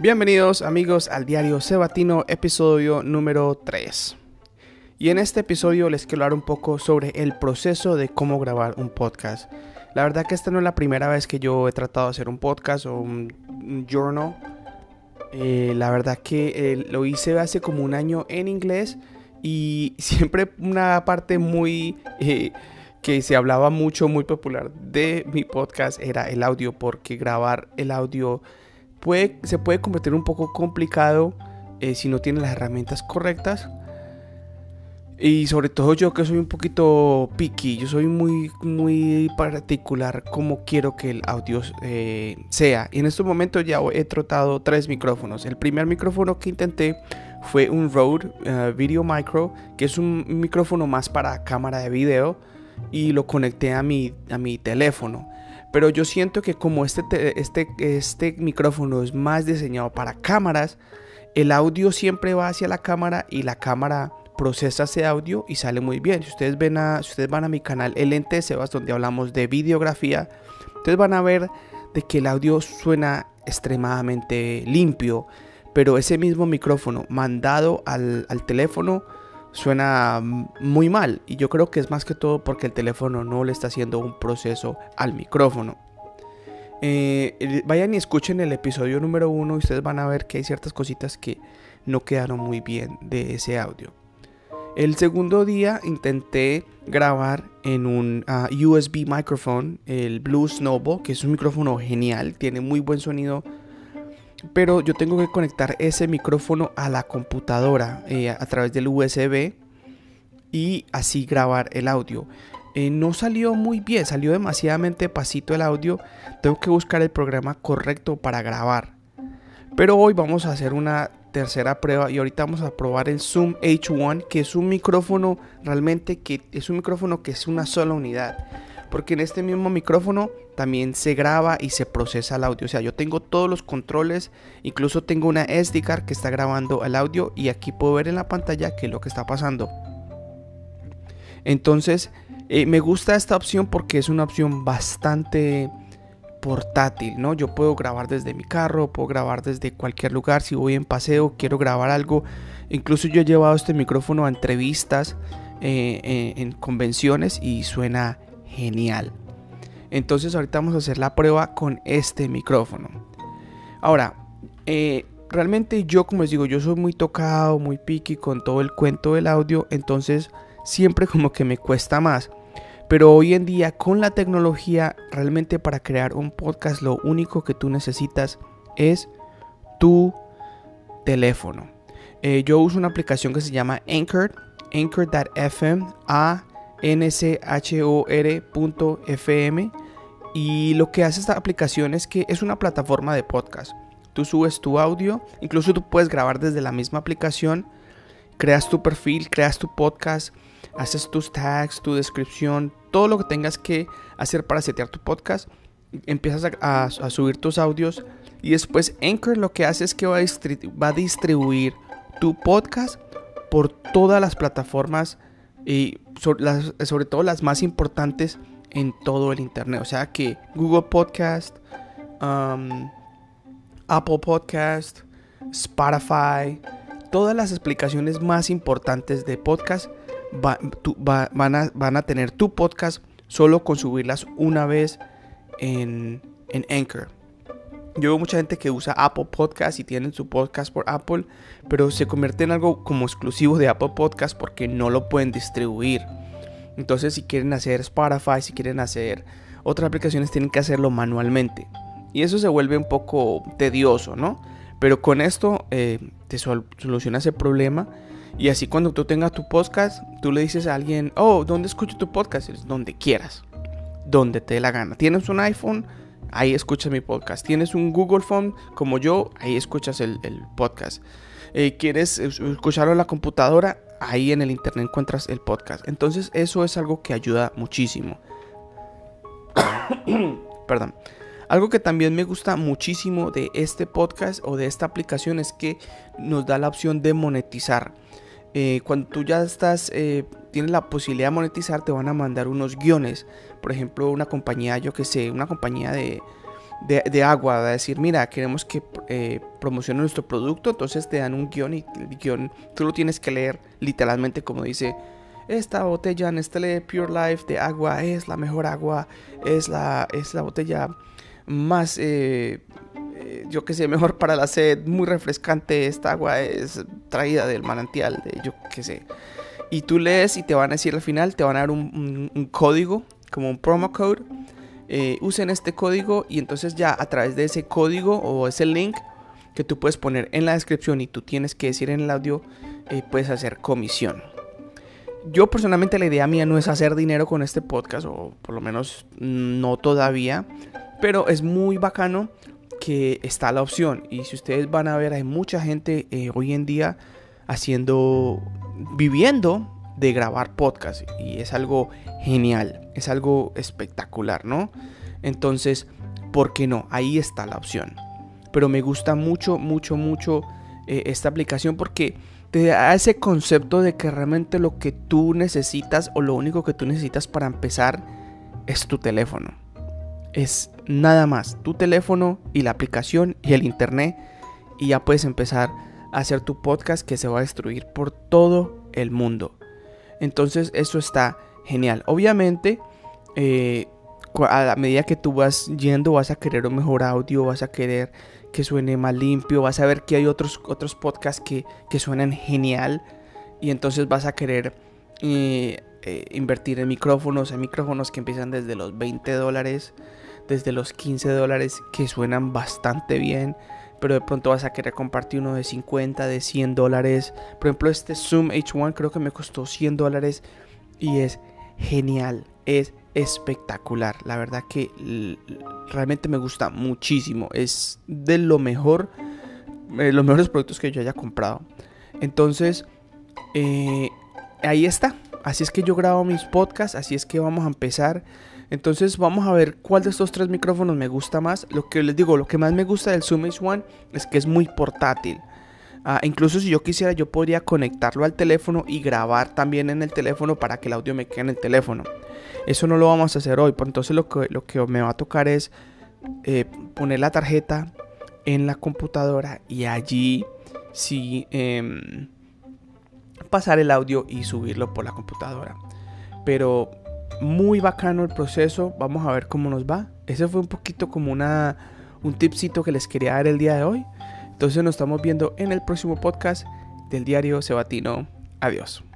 Bienvenidos amigos al diario Sebatino, episodio número 3. Y en este episodio les quiero hablar un poco sobre el proceso de cómo grabar un podcast. La verdad que esta no es la primera vez que yo he tratado de hacer un podcast o un, journal. Eh, la verdad que eh, lo hice hace como un año en inglés y siempre una parte muy... Eh, que se hablaba mucho, muy popular de mi podcast era el audio, porque grabar el audio puede, se puede convertir un poco complicado si no tiene las herramientas correctas. Y sobre todo yo que soy un poquito picky, yo soy muy, muy particular como quiero que el audio eh, sea. Y en este momento ya he trotado tres micrófonos. El primer micrófono que intenté fue un Rode eh, Video Micro, que es un micrófono más para cámara de video. Y lo conecté a mi, a mi teléfono. Pero yo siento que como este, este, este micrófono es más diseñado para cámaras, el audio siempre va hacia la cámara y la cámara procesa ese audio y sale muy bien. Si ustedes, ven a, si ustedes van a mi canal El Ente Sebas, donde hablamos de videografía, ustedes van a ver de que el audio suena extremadamente limpio, pero ese mismo micrófono mandado al, teléfono suena muy mal. Y yo creo que es más que todo porque el teléfono no le está haciendo un proceso al micrófono. Eh, vayan y escuchen el episodio número uno y ustedes van a ver que hay ciertas cositas que no quedaron muy bien de ese audio. El segundo día intenté grabar en un ah, USB microphone, el Blue Snowball, que es un micrófono genial, tiene muy buen sonido. Pero yo tengo que conectar ese micrófono a la computadora eh, a través del USB y así grabar el audio. Eh, no salió muy bien, salió demasiadamente pasito el audio. Tengo que buscar el programa correcto para grabar. Pero hoy vamos a hacer una tercera prueba y ahorita vamos a probar el Zoom H1 que es un micrófono realmente que es un micrófono que es una sola unidad porque en este mismo micrófono también se graba y se procesa el audio o sea yo tengo todos los controles incluso tengo una SD card que está grabando el audio y aquí puedo ver en la pantalla qué es lo que está pasando entonces eh, me gusta esta opción porque es una opción bastante portátil, ¿no? Yo puedo grabar desde mi carro, puedo grabar desde cualquier lugar, si voy en paseo, quiero grabar algo. Incluso yo he llevado este micrófono a entrevistas eh, eh, en convenciones y suena genial. Entonces ahorita vamos a hacer la prueba con este micrófono. Ahora, eh, realmente yo como les digo, yo soy muy tocado, muy picky con todo el cuento del audio, entonces siempre como que me cuesta más. Pero hoy en día con la tecnología, realmente para crear un podcast lo único que tú necesitas es tu teléfono. Eh, yo uso una aplicación que se llama Anchor, anchor.fm, a n c h o r.fm y lo que hace esta aplicación es que es una plataforma de podcast. Tú subes tu audio, incluso tú puedes grabar desde la misma aplicación, creas tu perfil, creas tu podcast, haces tus tags, tu descripción, todo lo que tengas que hacer para setear tu podcast, empiezas a, subir tus audios y después Anchor lo que hace es que va a, distribuir tu podcast por todas las plataformas y sobre, todo las más importantes en todo el internet. O sea que Google Podcast, um, Apple Podcast, Spotify, todas las explicaciones más importantes de podcast van, a, van, a, tener tu podcast solo con subirlas una vez en, en Anchor. Yo veo mucha gente que usa Apple Podcast y tienen su podcast por Apple, pero se convierte en algo como exclusivo de Apple Podcast porque no lo pueden distribuir. Entonces, si quieren hacer Spotify, si quieren hacer otras aplicaciones, tienen que hacerlo manualmente. Y eso se vuelve un poco tedioso, ¿no? Pero con esto eh, te soluciona ese problema y así cuando tú tengas tu podcast, tú le dices a alguien, oh, ¿dónde escucho tu podcast? Es donde quieras, donde te dé la gana. ¿Tienes un iPhone? Ahí escuchas mi podcast. ¿Tienes un Google Phone como yo? Ahí escuchas el, podcast. Eh, ¿Quieres escucharlo en la computadora? Ahí en el internet encuentras el podcast. Entonces eso es algo que ayuda muchísimo. Perdón. Algo que también me gusta muchísimo de este podcast o de esta aplicación es que nos da la opción de monetizar. Eh, cuando tú ya estás, eh, tienes la posibilidad de monetizar, te van a mandar unos guiones. Por ejemplo, una compañía, yo que sé, una compañía de, de, agua, de decir, mira, queremos que eh, promocione nuestro producto, entonces te dan un guion y el guion tú lo tienes que leer literalmente como dice, esta botella Nestlé Pure Life de agua es la mejor agua, es la, es la botella más, eh, yo que sé, mejor para la sed, muy refrescante, esta agua es traída del manantial, de yo que sé. Y tú lees y te van a decir al final, te van a dar un código, como un promo code eh, usen este código y entonces ya a través de ese código o ese link que tú puedes poner en la descripción y tú tienes que decir en el audio, eh, puedes hacer comisión. Yo personalmente la idea mía no es hacer dinero con este podcast, o por lo menos no todavía, pero es muy bacano que está la opción. Y si ustedes van a ver, hay mucha gente eh, hoy en día haciendo, viviendo de grabar podcast y es algo genial, es algo espectacular, ¿no? Entonces, ¿por qué no? Ahí está la opción. Pero me gusta mucho, mucho, mucho eh, esta aplicación porque te da ese concepto de que realmente lo que tú necesitas o lo único que tú necesitas para empezar es tu teléfono. Es nada más, tu teléfono y la aplicación y el internet y ya puedes empezar a hacer tu podcast que se va a destruir por todo el mundo. Entonces eso está genial. Obviamente, eh, a la medida que tú vas yendo vas a querer un mejor audio, vas a querer que suene más limpio, vas a ver que hay otros, otros podcasts que, suenan genial y entonces vas a querer eh, eh, invertir en micrófonos, en micrófonos que empiezan desde los 20 dólares, desde los 15 dólares que suenan bastante bien pero de pronto vas a querer compartir uno de 50, de 100 dólares. Por ejemplo, este Zoom H1 creo que me costó 100 dólares y es genial, es espectacular. La verdad que realmente me gusta muchísimo. Es de lo mejor, eh, los mejores productos que yo haya comprado. Entonces, eh, ahí está. Así es que yo grabo mis podcasts, así es que vamos a empezar. Entonces vamos a ver cuál de estos tres micrófonos me gusta más. Lo que les digo, lo que más me gusta del Zoom H1 es que es muy portátil. Ah, incluso si yo quisiera, yo podría conectarlo al teléfono y grabar también en el teléfono para que el audio me quede en el teléfono. Eso no lo vamos a hacer hoy, por entonces lo que, lo que me va a tocar es eh, poner la tarjeta en la computadora y allí sí em, pasar el audio y subirlo por la computadora. Pero muy bacano el proceso. Vamos a ver cómo nos va. Ese fue un poquito como una, un tipcito que les quería dar el día de hoy. Entonces nos estamos viendo en el próximo podcast del diario Sebatino. Adiós.